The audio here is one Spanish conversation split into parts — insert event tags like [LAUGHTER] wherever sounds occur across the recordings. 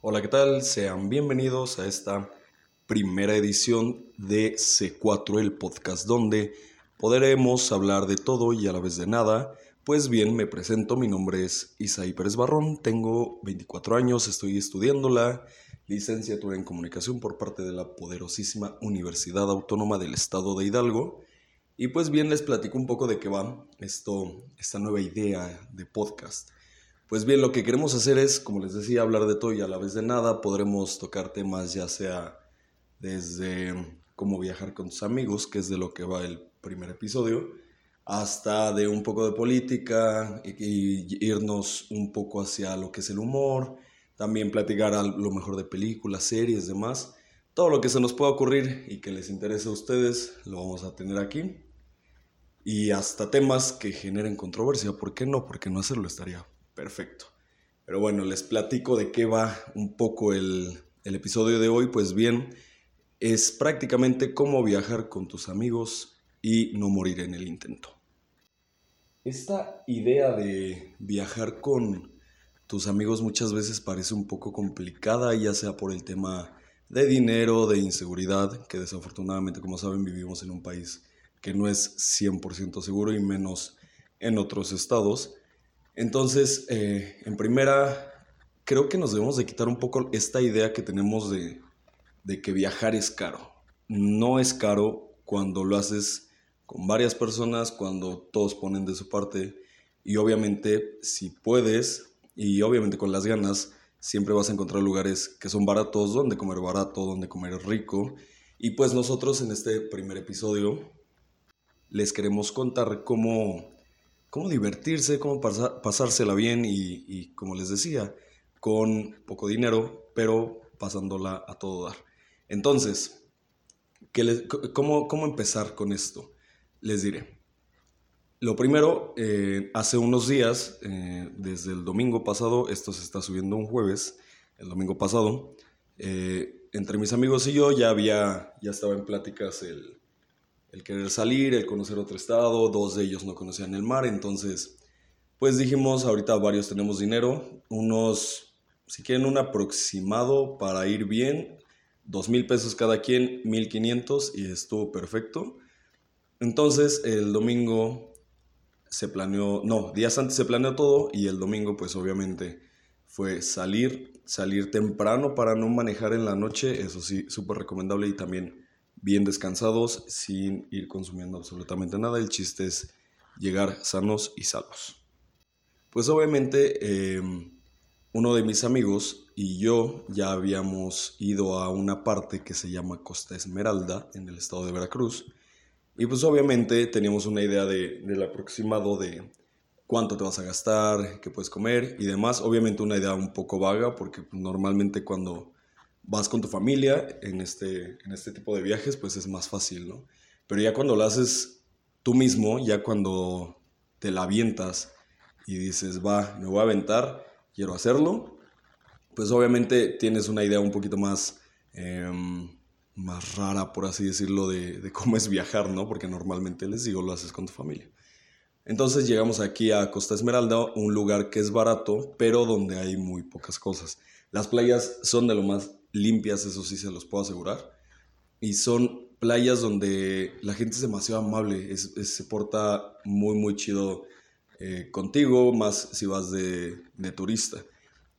Hola, ¿qué tal? Sean bienvenidos a esta primera edición de C4, el podcast donde podremos hablar de todo y a la vez de nada. Pues bien, me presento, mi nombre es Isaí Pérez Barrón, tengo 24 años, estoy estudiando la licenciatura en comunicación por parte de la poderosísima Universidad Autónoma del Estado de Hidalgo. Y pues bien, les platico un poco de qué va esto, esta nueva idea de podcast. Pues bien, lo que queremos hacer es, como les decía, hablar de todo y a la vez de nada. Podremos tocar temas ya sea desde cómo viajar con tus amigos, que es de lo que va el primer episodio, hasta de un poco de política y, irnos un poco hacia lo que es el humor, también platicar a lo mejor de películas, series, demás. Todo lo que se nos pueda ocurrir y que les interese a ustedes lo vamos a tener aquí. Y hasta temas que generen controversia, ¿por qué no? Porque no hacerlo estaría Perfecto. Pero bueno, les platico de qué va un poco el, episodio de hoy. Pues bien, es prácticamente cómo viajar con tus amigos y no morir en el intento. Esta idea de viajar con tus amigos muchas veces parece un poco complicada, ya sea por el tema de dinero, de inseguridad, que desafortunadamente, como saben, vivimos en un país que no es 100% seguro y menos en otros estados. Entonces, eh, en primera, creo que nos debemos de quitar un poco esta idea que tenemos de, que viajar es caro. No es caro cuando lo haces con varias personas, cuando todos ponen de su parte y obviamente si puedes y obviamente con las ganas, siempre vas a encontrar lugares que son baratos, donde comer barato, donde comer rico. Y pues nosotros en este primer episodio les queremos contar cómo cómo divertirse, cómo pasársela bien y, como les decía, con poco dinero, pero pasándola a todo dar. Entonces, cómo, cómo, empezar con esto? Les diré. Lo primero, eh, hace unos días, eh, desde el domingo pasado, esto se está subiendo un jueves, el domingo pasado, eh, entre mis amigos y yo ya había, ya estaba en pláticas el, el querer salir, el conocer otro estado, dos de ellos no conocían el mar, entonces pues dijimos, ahorita varios tenemos dinero, unos, si quieren un aproximado para ir bien, dos mil pesos cada quien, mil quinientos y estuvo perfecto. Entonces el domingo se planeó, no, días antes se planeó todo y el domingo pues obviamente fue salir, salir temprano para no manejar en la noche, eso sí, súper recomendable y también bien descansados, sin ir consumiendo absolutamente nada. El chiste es llegar sanos y salvos. Pues obviamente em, uno de mis amigos y yo ya habíamos ido a una parte que se llama Costa Esmeralda en el estado de Veracruz. Y pues obviamente teníamos una idea de, del aproximado de cuánto te vas a gastar, qué puedes comer y demás. Obviamente una idea un poco vaga porque normalmente cuando vas con tu familia en este, en este tipo de viajes, pues es más fácil, ¿no? Pero ya cuando lo haces tú mismo, ya cuando te la avientas y dices, va, me voy a aventar, quiero hacerlo, pues obviamente tienes una idea un poquito más, em, más rara, por así decirlo, de, de cómo es viajar, ¿no? Porque normalmente les digo, lo haces con tu familia. Entonces llegamos aquí a Costa Esmeralda, un lugar que es barato, pero donde hay muy pocas cosas. Las playas son de lo más limpias, eso sí se los puedo asegurar. Y son playas donde la gente es demasiado amable, se porta muy, muy chido eh, contigo, más si vas de, de turista.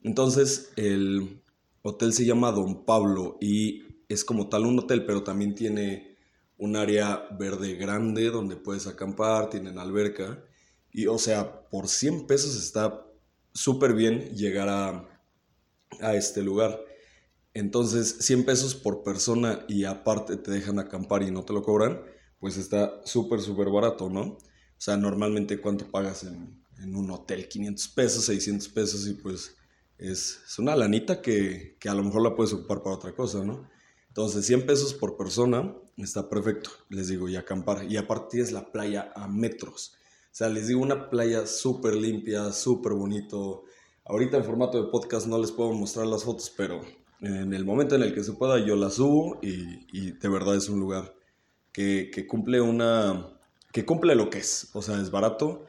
Entonces, el hotel se llama Don Pablo y es como tal un hotel, pero también tiene un área verde grande donde puedes acampar, tienen alberca. Y o sea, por 100 pesos está súper bien llegar a, a este lugar. Entonces, 100 pesos por persona y aparte te dejan acampar y no te lo cobran, pues está súper, súper barato, ¿no? O sea, normalmente cuánto pagas en, un hotel, 500 pesos, 600 pesos y pues es, una lanita que, que, a lo mejor la puedes ocupar para otra cosa, ¿no? Entonces, 100 pesos por persona está perfecto, les digo, y acampar. Y aparte tienes la playa a metros. O sea, les digo, una playa súper limpia, súper bonito. Ahorita en formato de podcast no les puedo mostrar las fotos, pero en el momento en el que se pueda yo la subo y, de verdad es un lugar que, cumple una que cumple lo que es o sea es barato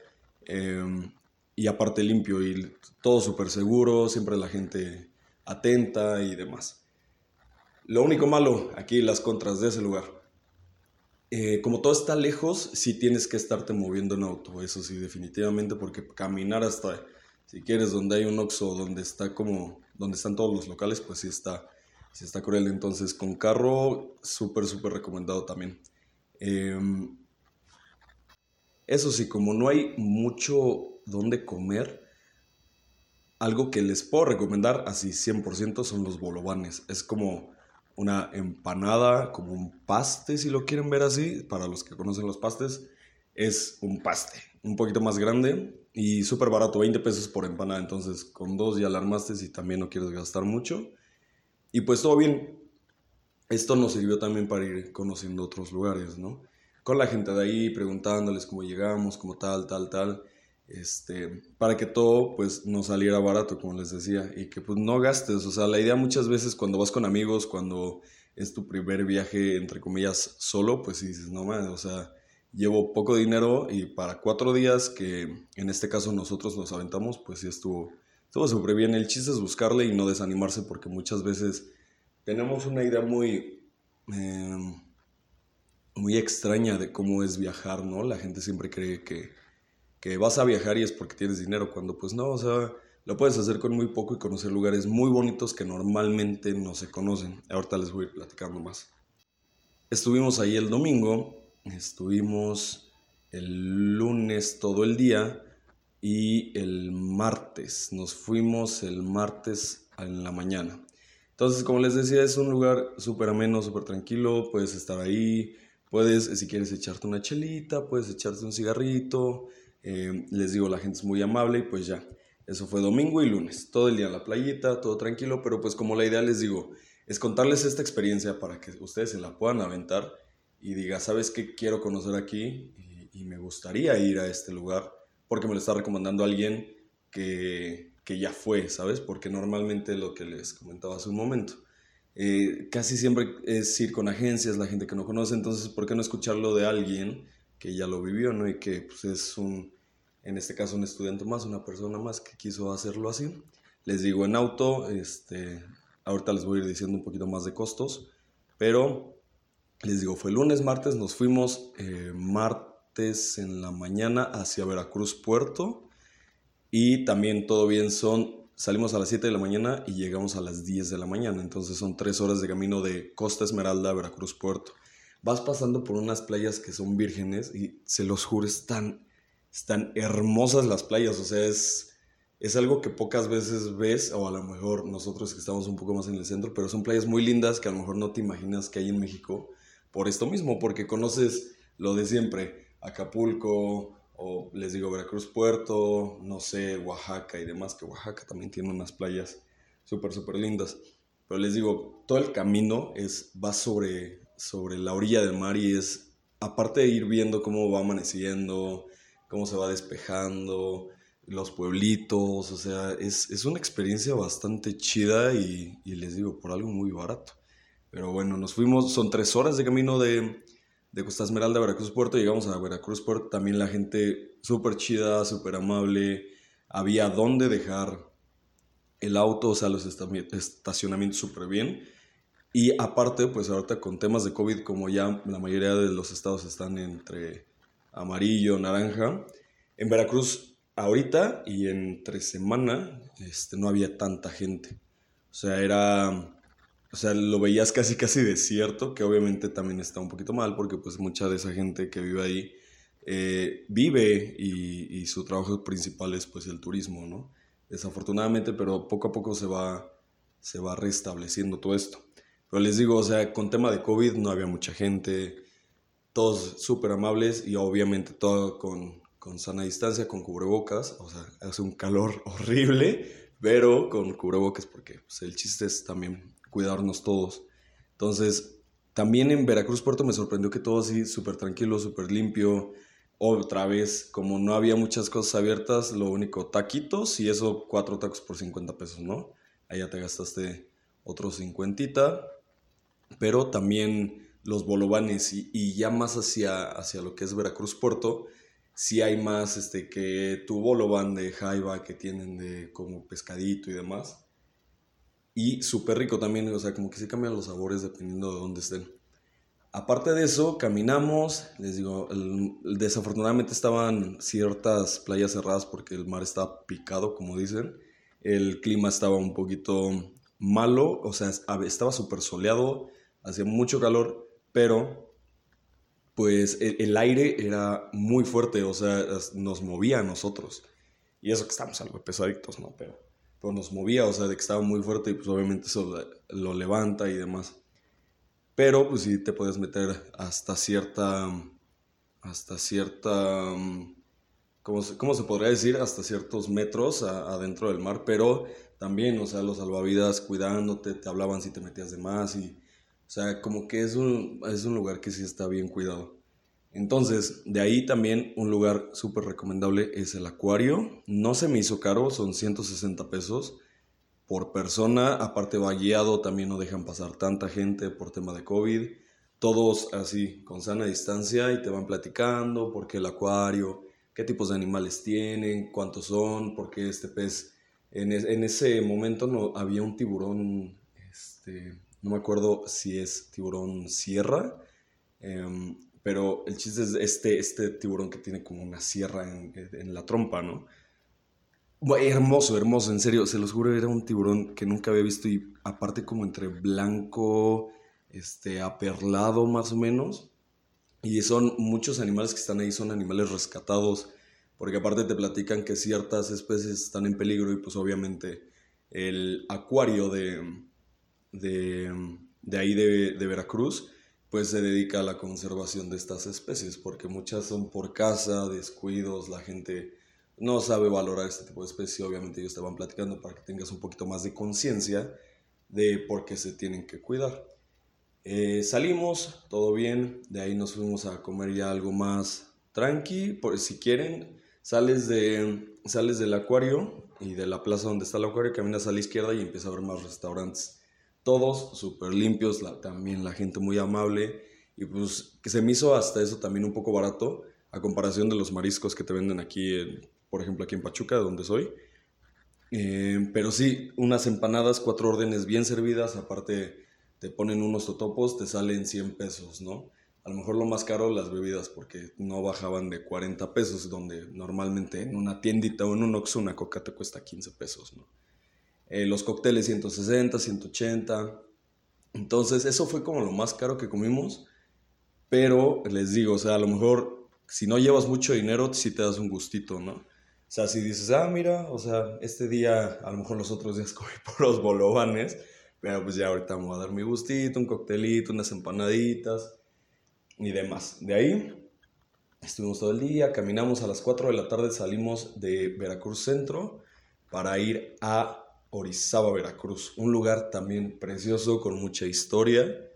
em, y aparte limpio y todo súper seguro siempre la gente atenta y demás. Lo único malo, aquí las contras de ese lugar. Eh, como todo está lejos, sí tienes que estarte moviendo en auto, eso sí, definitivamente, porque caminar hasta, si quieres, donde hay un Oxxo, donde está como, donde están todos los locales, pues sí está, sí está cruel. Entonces, con carro, súper, súper recomendado también. Em, eso sí, como no hay mucho donde comer, algo que les puedo recomendar así 100% son los bolovanes. Es como una empanada, como un paste, si lo quieren ver así, para los que conocen los pastes, es un paste, un poquito más grande y súper barato, 20 pesos por empanada, entonces con dos ya la armaste si también no quieres gastar mucho. Y pues todo bien, esto nos sirvió también para ir conociendo otros lugares, ¿no? con la gente de ahí, preguntándoles cómo llegamos, cómo tal, tal, tal, este, para que todo pues no saliera barato, como les decía, y que pues no gastes, o sea, la idea muchas veces cuando vas con amigos, cuando es tu primer viaje, entre comillas, solo, pues dices, no mames, o sea, llevo poco dinero y para cuatro días, que en este caso nosotros nos aventamos, pues sí estuvo, estuvo súper bien. El chiste es buscarle y no desanimarse porque muchas veces tenemos una idea muy... Eh, muy extraña de cómo es viajar, ¿no? La gente siempre cree que, que vas a viajar y es porque tienes dinero, cuando pues no, o sea, lo puedes hacer con muy poco y conocer lugares muy bonitos que normalmente no se conocen. Ahorita les voy a ir platicando más. Estuvimos ahí el domingo, estuvimos el lunes todo el día y el martes, nos fuimos el martes en la mañana. Entonces, como les decía, es un lugar súper ameno, súper tranquilo, puedes estar ahí, Puedes, si quieres, echarte una chelita, puedes echarte un cigarrito. Eh, les digo, la gente es muy amable y pues ya. Eso fue domingo y lunes. Todo el día en la playita, todo tranquilo, pero pues como la idea les digo, es contarles esta experiencia para que ustedes se la puedan aventar y diga, ¿sabes qué quiero conocer aquí? Y, me gustaría ir a este lugar porque me lo está recomendando alguien que, que ya fue, ¿sabes? Porque normalmente lo que les comentaba hace un momento eh, casi siempre es ir con agencias, la gente que no conoce, entonces, ¿por qué no escucharlo de alguien que ya lo vivió, ¿no? Y que pues, es un, en este caso, un estudiante más, una persona más que quiso hacerlo así. Les digo, en auto, este, ahorita les voy a ir diciendo un poquito más de costos, pero les digo, fue lunes, martes, nos fuimos eh, martes en la mañana hacia Veracruz Puerto y también todo bien son Salimos a las 7 de la mañana y llegamos a las 10 de la mañana. Entonces son 3 horas de camino de Costa Esmeralda a Veracruz Puerto. Vas pasando por unas playas que son vírgenes y se los juro, están, están hermosas las playas. O sea, es, es algo que pocas veces ves, o a lo mejor nosotros que estamos un poco más en el centro, pero son playas muy lindas que a lo mejor no te imaginas que hay en México por esto mismo, porque conoces lo de siempre, Acapulco, o les digo Veracruz Puerto, no sé, Oaxaca y demás, que Oaxaca también tiene unas playas súper, súper lindas. Pero les digo, todo el camino es, va sobre, sobre la orilla del mar y es, aparte de ir viendo cómo va amaneciendo, cómo se va despejando, los pueblitos, o sea, es, es una experiencia bastante chida y, y les digo, por algo muy barato. Pero bueno, nos fuimos, son tres horas de camino de, de Costa Esmeralda a Veracruz Puerto, llegamos a Veracruz Puerto, también la gente súper chida, súper amable, había dónde dejar el auto, o sea, los estacionamientos súper bien. Y aparte, pues ahorita con temas de COVID, como ya la mayoría de los estados están entre amarillo, naranja, en Veracruz ahorita y entre semana este, no había tanta gente. O sea, era o sea, lo veías casi casi desierto, que obviamente también está un poquito mal porque pues mucha de esa gente que vive ahí eh, vive y, su trabajo principal es pues el turismo, ¿no? Desafortunadamente, pero poco a poco se va, se va restableciendo todo esto. Pero les digo, o sea, con tema de COVID no había mucha gente, todos súper amables y obviamente todo con, con sana distancia, con cubrebocas, o sea, hace un calor [LAUGHS] horrible, pero con cubrebocas porque pues, el chiste es también cuidarnos todos. Entonces, también en Veracruz Puerto me sorprendió que todo así súper tranquilo, súper limpio. Otra vez, como no había muchas cosas abiertas, lo único, taquitos y eso, cuatro tacos por 50 pesos, ¿no? Allá te gastaste otros 50. Pero también los bolovanes y, ya más hacia, hacia lo que es Veracruz Puerto, sí hay más este, que tu bolovan de jaiba que tienen de como pescadito y demás y súper rico también, o sea, como que sí cambian los sabores dependiendo de dónde estén. Aparte de eso, caminamos, les digo, desafortunadamente estaban ciertas playas cerradas porque el mar estaba picado, como dicen. El clima estaba un poquito malo, o sea, estaba súper soleado, hacía mucho calor, pero pues el, aire era muy fuerte, o sea, nos movía a nosotros. Y eso que estamos algo pesaditos, ¿no? Pero, pero nos movía, o sea, de que estaba muy fuerte y pues obviamente eso lo levanta y demás. Pero pues sí te puedes meter hasta cierta, hasta cierta, ¿cómo se, cómo se podría decir? Hasta ciertos metros adentro del mar, pero también, o sea, los salvavidas cuidándote, te hablaban si te metías de más y, o sea, como que es un, es un lugar que sí está bien cuidado. Entonces, de ahí también un lugar súper recomendable es el acuario. No se me hizo caro, son 160 pesos por persona. Aparte va guiado, también no dejan pasar tanta gente por tema de COVID. Todos así, con sana distancia y te van platicando por qué el acuario, qué tipos de animales tienen, cuántos son, por qué este pez. En, ese momento no había un tiburón, este, no me acuerdo si es tiburón sierra. Em, pero el chiste es este, este tiburón que tiene como una sierra en, la trompa, ¿no? Hermoso, hermoso, en serio, se los juro, era un tiburón que nunca había visto y aparte como entre blanco, este, aperlado más o menos. Y son muchos animales que están ahí, son animales rescatados, porque aparte te platican que ciertas especies están en peligro y pues obviamente el acuario de, de, de ahí de, de Veracruz pues se dedica a la conservación de estas especies, porque muchas son por caza, descuidos, la gente no sabe valorar este tipo de especies, obviamente ellos te platicando para que tengas un poquito más de conciencia de por qué se tienen que cuidar. Eh, salimos, todo bien, de ahí nos fuimos a comer ya algo más tranqui, por si quieren, sales, de, sales del acuario y de la plaza donde está el acuario, caminas a la izquierda y empieza a ver más restaurantes todos súper limpios, también la gente muy amable y pues que se me hizo hasta eso también un poco barato a comparación de los mariscos que te venden aquí, por ejemplo aquí en Pachuca, donde soy. Eh, pero sí, unas empanadas, cuatro órdenes bien servidas, aparte te ponen unos totopos, te salen 100 pesos, ¿no? A lo mejor lo más caro las bebidas porque no bajaban de 40 pesos, donde normalmente en una tiendita o en un Oxxo una coca te cuesta 15 pesos, ¿no? Eh, los cócteles 160, 180. Entonces, eso fue como lo más caro que comimos. Pero les digo, o sea, a lo mejor si no llevas mucho dinero, sí te das un gustito, ¿no? O sea, si dices, ah, mira, o sea, este día, a lo mejor los otros días [LAUGHS] comí puros bolovanes, pero pues ya ahorita me voy a dar mi gustito, un coctelito, unas empanaditas y demás. De ahí estuvimos todo el día, caminamos a las 4 de la tarde, salimos de Veracruz Centro para ir a Orizaba, Veracruz. Un lugar también precioso, con mucha historia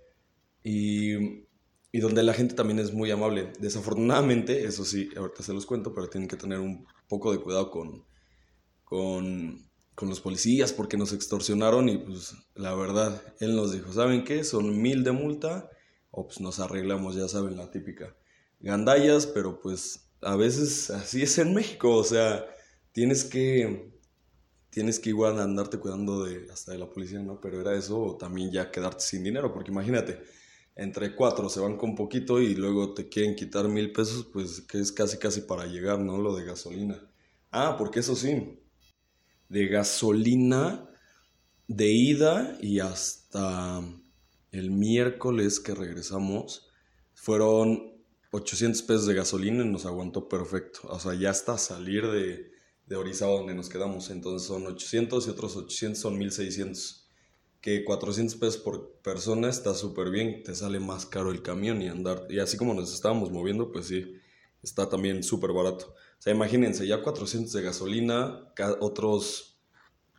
y, donde la gente también es muy amable. Desafortunadamente, eso sí, ahorita se los cuento, pero tienen que tener un poco de cuidado con, con, con los policías porque nos extorsionaron y pues la verdad, él nos dijo, ¿saben qué? Son mil de multa o pues nos arreglamos, ya saben, la típica. Gandallas, pero pues a veces así es en México, o sea, tienes que tienes que igual andarte cuidando de, hasta de la policía, ¿no? Pero era eso o también ya quedarte sin dinero, porque imagínate, entre cuatro se van con poquito y luego te quieren quitar mil pesos, pues que es casi casi para llegar, ¿no? Lo de gasolina. Ah, porque eso sí, de gasolina de ida y hasta el miércoles que regresamos fueron 800 pesos de gasolina y nos aguantó perfecto. O sea, ya hasta salir de, de Orizaba donde nos quedamos. Entonces son 800 y otros 800 son 1600. Que 400 pesos por persona está súper bien, te sale más caro el camión y andar. Y así como nos estábamos moviendo, pues sí, está también súper barato. O sea, imagínense, ya 400 de gasolina, otros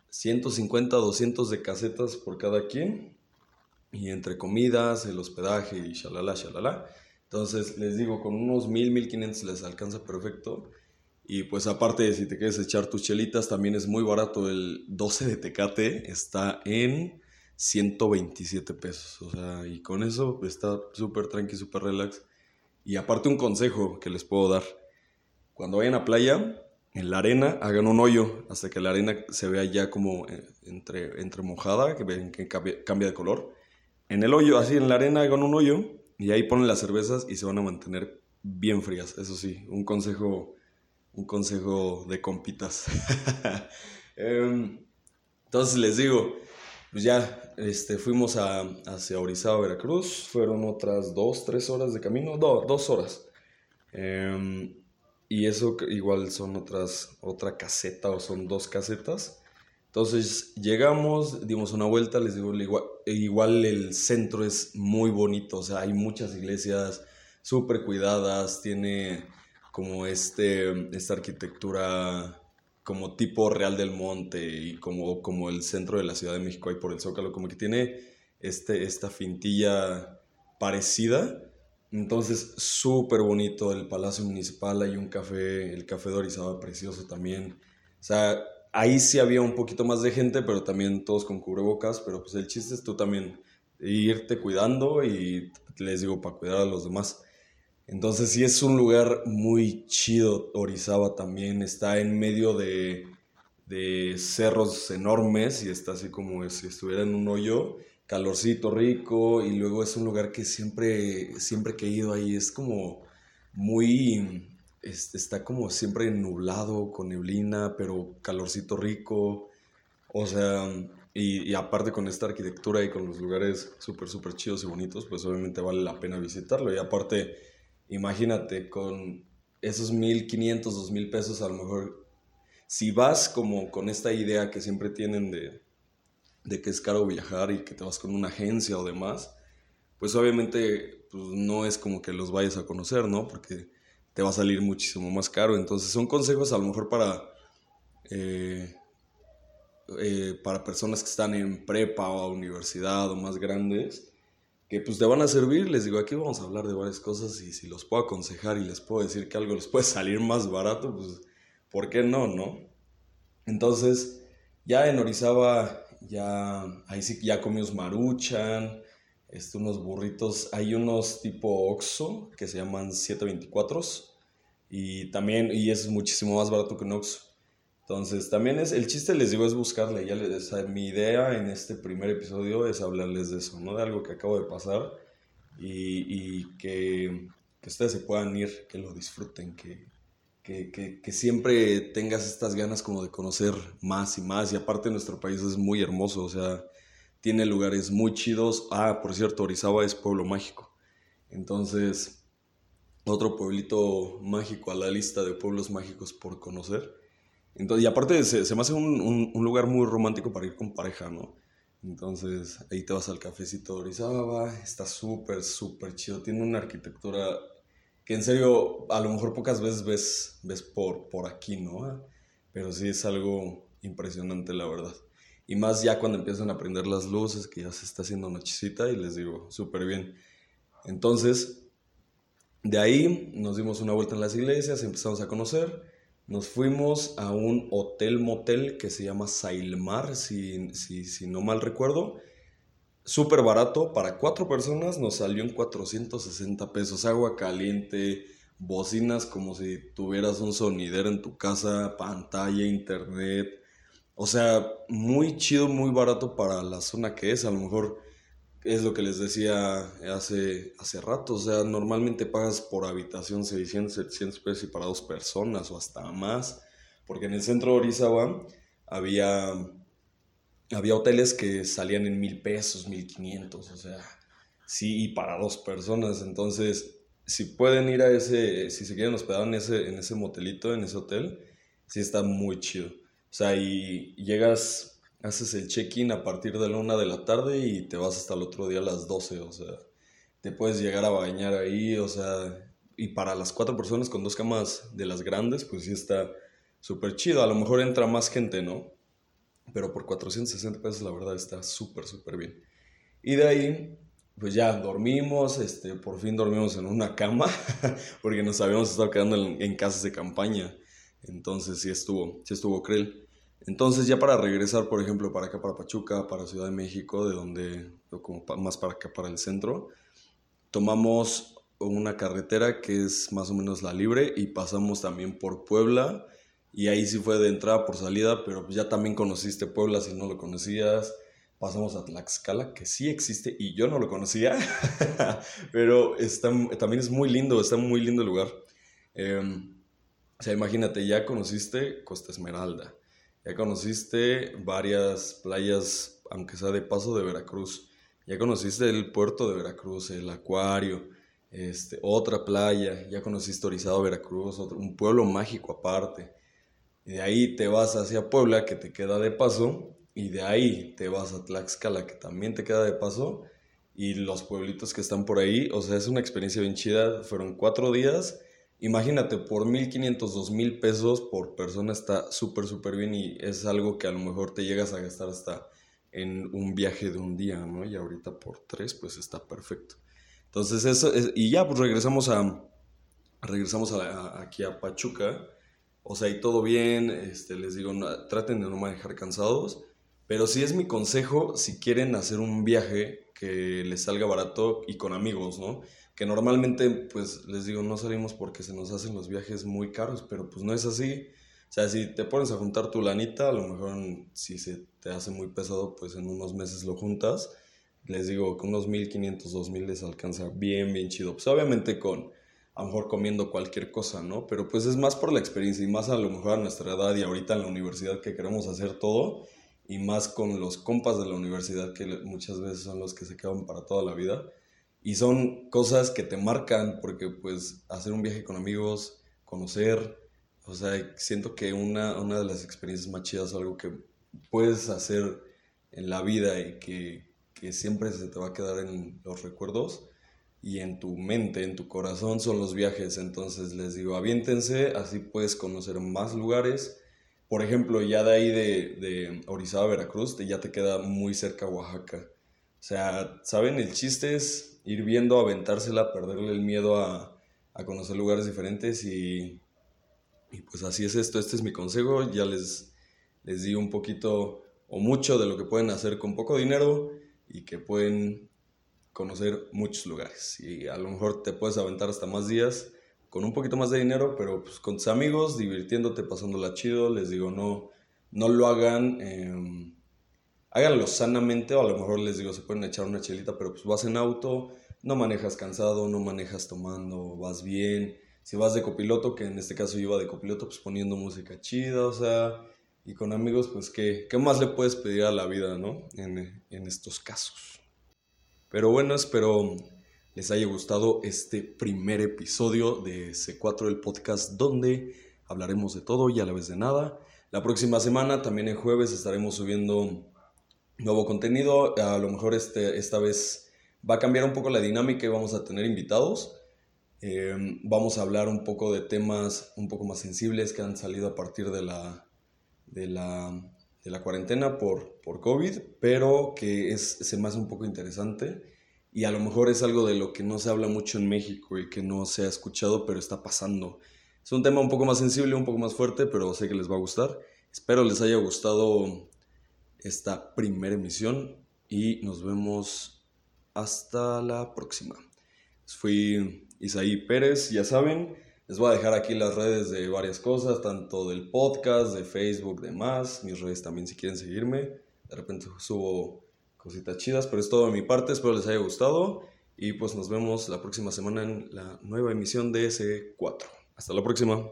150, 200 de casetas por cada quien. Y entre comidas, el hospedaje y shalala, shalala. Entonces, les digo, con unos 1000, 1500 les alcanza perfecto. Y pues aparte, si te quieres echar tus chelitas, también es muy barato. El 12 de Tecate está en 127 pesos. O sea, y con eso está súper tranqui, súper relax. Y aparte un consejo que les puedo dar. Cuando vayan a playa, en la arena hagan un hoyo hasta que la arena se vea ya como eh, entre, entre mojada, que ven que cambia, de color. En el hoyo, así en la arena hagan un hoyo y ahí ponen las cervezas y se van a mantener bien frías. Eso sí, un consejo, un consejo de compitas. [LAUGHS] Em, entonces les digo, pues ya este, fuimos a, hacia Orizaba, Veracruz. Fueron otras dos, tres horas de camino. No, dos horas. Em, y eso igual son otras, otra caseta o son dos casetas. Entonces llegamos, dimos una vuelta, les digo, igual, igual el centro es muy bonito, o sea, hay muchas iglesias súper cuidadas, tiene como este, esta arquitectura como tipo Real del Monte y como, como el centro de la Ciudad de México ahí por el Zócalo, como que tiene este, esta fintilla parecida. Entonces, súper bonito el Palacio Municipal, hay un café, el Café de Orizaba precioso también. O sea, ahí sí había un poquito más de gente, pero también todos con cubrebocas, pero pues el chiste es tú también irte cuidando y les digo, para cuidar a los demás. Entonces sí es un lugar muy chido, Orizaba también, está en medio de, de cerros enormes y está así como si estuviera en un hoyo, calorcito rico. Y luego es un lugar que siempre, siempre que he ido ahí es como muy, este, está como siempre nublado, con neblina, pero calorcito rico, o sea, y, y aparte con esta arquitectura y con los lugares súper, súper chidos y bonitos, pues obviamente vale la pena visitarlo. Y aparte imagínate, con esos 1.500, 2.000 pesos, a lo mejor, si vas como con esta idea que siempre tienen de, de que es caro viajar y que te vas con una agencia o demás, pues obviamente pues no es como que los vayas a conocer, ¿no? Porque te va a salir muchísimo más caro. Entonces son consejos a lo mejor para, eh, eh, para personas que están en prepa o universidad o más grandes, que pues te van a servir. Les digo, aquí vamos a hablar de varias cosas y si los puedo aconsejar y les puedo decir que algo les puede salir más barato, pues ¿por qué no, no? Entonces, ya en Orizaba, ya ahí sí ya comimos maruchan, este, unos burritos, hay unos tipo Oxxo que se llaman 724 y también, y es muchísimo más barato que un Oxxo. Entonces, también es, el chiste les digo es buscarle, ya les, mi idea en este primer episodio es hablarles de eso, ¿no? De algo que acabo de pasar y, y que, que, ustedes se puedan ir, que lo disfruten, que, que, que, siempre tengas estas ganas como de conocer más y más y aparte nuestro país es muy hermoso, o sea, tiene lugares muy chidos. Ah, por cierto, Orizaba es pueblo mágico. Entonces, otro pueblito mágico a la lista de pueblos mágicos por conocer. Entonces, y aparte se, se me hace un, un, lugar muy romántico para ir con pareja, ¿no? Entonces ahí te vas al cafecito de Orizaba, está súper, súper chido, tiene una arquitectura que en serio a lo mejor pocas veces ves, ves por, por aquí, ¿no? Pero sí es algo impresionante, la verdad. Y más ya cuando empiezan a prender las luces, que ya se está haciendo nochecita y les digo, súper bien. Entonces, de ahí nos dimos una vuelta en las iglesias, empezamos a conocer nos fuimos a un hotel motel que se llama Sailmar, si, si, si no mal recuerdo. Súper barato, para cuatro personas nos salió en 460 pesos. Agua caliente, bocinas como si tuvieras un sonidero en tu casa, pantalla, internet. O sea, muy chido, muy barato para la zona que es. A lo mejor es lo que les decía hace, hace rato, o sea, normalmente pagas por habitación 600, 700 pesos y para dos personas o hasta más, porque en el centro de Orizaba había, había hoteles que salían en mil pesos, mil quinientos, o sea, sí, y para dos personas, entonces, si pueden ir a ese, si se quieren hospedar en ese, en ese motelito, en ese hotel, sí está muy chido, o sea, y llegas haces el check-in a partir de la una de la tarde y te vas hasta el otro día a las 12, o sea, te puedes llegar a bañar ahí, o sea, y para las cuatro personas con dos camas de las grandes, pues sí está súper chido, a lo mejor entra más gente, ¿no? Pero por 460 pesos la verdad está súper, súper bien. Y de ahí, pues ya dormimos, este, por fin dormimos en una cama, [LAUGHS] porque nos habíamos estado quedando en, en casas de campaña, entonces sí estuvo, sí estuvo creel. Entonces ya para regresar, por ejemplo, para acá, para Pachuca, para Ciudad de México, de donde, como más para acá, para el centro, tomamos una carretera que es más o menos la libre y pasamos también por Puebla Y ahí sí fue de entrada por salida, pero ya también conociste Puebla si no lo conocías. Pasamos a Tlaxcala, que sí existe y yo no lo conocía, [LAUGHS] pero está, también es muy lindo, está muy lindo el lugar. Em, o sea, imagínate, ya conociste Costa Esmeralda, ya conociste varias playas, aunque sea de paso de Veracruz, ya conociste el puerto de Veracruz, el acuario, este, otra playa, ya conociste Orizado, Veracruz, un pueblo mágico aparte. Y de ahí te vas hacia Puebla, que te queda de paso, y de ahí te vas a Tlaxcala, que también te queda de paso, y los pueblitos que están por ahí, o sea, es una experiencia bien chida, fueron cuatro días, imagínate, por 1.500, 2.000 pesos por persona está súper, súper bien y es algo que a lo mejor te llegas a gastar hasta en un viaje de un día, ¿no? Y ahorita por tres, pues está perfecto. Entonces eso, y ya pues regresamos a, regresamos aquí a Pachuca, o sea, y todo bien, este, les digo, traten de no manejar cansados, pero sí es mi consejo si quieren hacer un viaje que les salga barato y con amigos, ¿no? Que normalmente, pues les digo, no salimos porque se nos hacen los viajes muy caros, pero pues no es así. O sea, si te pones a juntar tu lanita, a lo mejor si se te hace muy pesado, pues en unos meses lo juntas. Les digo, con unos 1500, 2000 les alcanza bien, bien chido. Pues obviamente con a lo mejor comiendo cualquier cosa, ¿no? Pero pues es más por la experiencia y más a lo mejor a nuestra edad y ahorita en la universidad que queremos hacer todo y más con los compas de la universidad que muchas veces son los que se quedan para toda la vida y son cosas que te marcan porque pues hacer un viaje con amigos, conocer, o sea, siento que una, una de las experiencias más chidas, algo que puedes hacer en la vida y que, que siempre se te va a quedar en los recuerdos, y en tu mente, en tu corazón son los viajes. Entonces les digo, aviéntense, así puedes conocer más lugares. Por ejemplo, ya de ahí de, de Orizaba, Veracruz, ya te queda muy cerca Oaxaca. O sea, ¿saben? El chiste es ir viendo, aventársela, perderle el miedo a, a conocer lugares diferentes y, y, pues así es esto. Este es mi consejo. Ya les, les di un poquito o mucho de lo que pueden hacer con poco dinero y que pueden conocer muchos lugares y a lo mejor te puedes aventar hasta más días con un poquito más de dinero, pero pues con tus amigos, divirtiéndote, pasándola chido, les digo, no, no lo hagan, eh, háganlo sanamente o a lo mejor les digo, se pueden echar una chelita, pero pues vas en auto, no manejas cansado, no manejas tomando, vas bien, si vas de copiloto, que en este caso yo iba de copiloto, pues poniendo música chida, o sea, y con amigos, pues qué, qué más le puedes pedir a la vida, ¿no? En, en estos casos. Pero bueno, espero les haya gustado este primer episodio de C4 el podcast donde hablaremos de todo y a la vez de nada. La próxima semana, también el jueves, estaremos subiendo nuevo contenido. A lo mejor este, esta vez va a cambiar un poco la dinámica y vamos a tener invitados. Em, vamos a hablar un poco de temas un poco más sensibles que han salido a partir de la, de la de la cuarentena por, por COVID, pero que es, se me hace un poco interesante y a lo mejor es algo de lo que no se habla mucho en México y que no se ha escuchado, pero está pasando. Es un tema un poco más sensible, un poco más fuerte, pero sé que les va a gustar. Espero les haya gustado esta primera emisión y nos vemos hasta la próxima. Fui Isaí Pérez, ya saben, les voy a dejar aquí las redes de varias cosas, tanto del podcast, de Facebook, demás. Mis redes también si quieren seguirme. De repente subo cositas chidas, pero es todo de mi parte. Espero les haya gustado. Y pues nos vemos la próxima semana en la nueva emisión de S4. Hasta la próxima.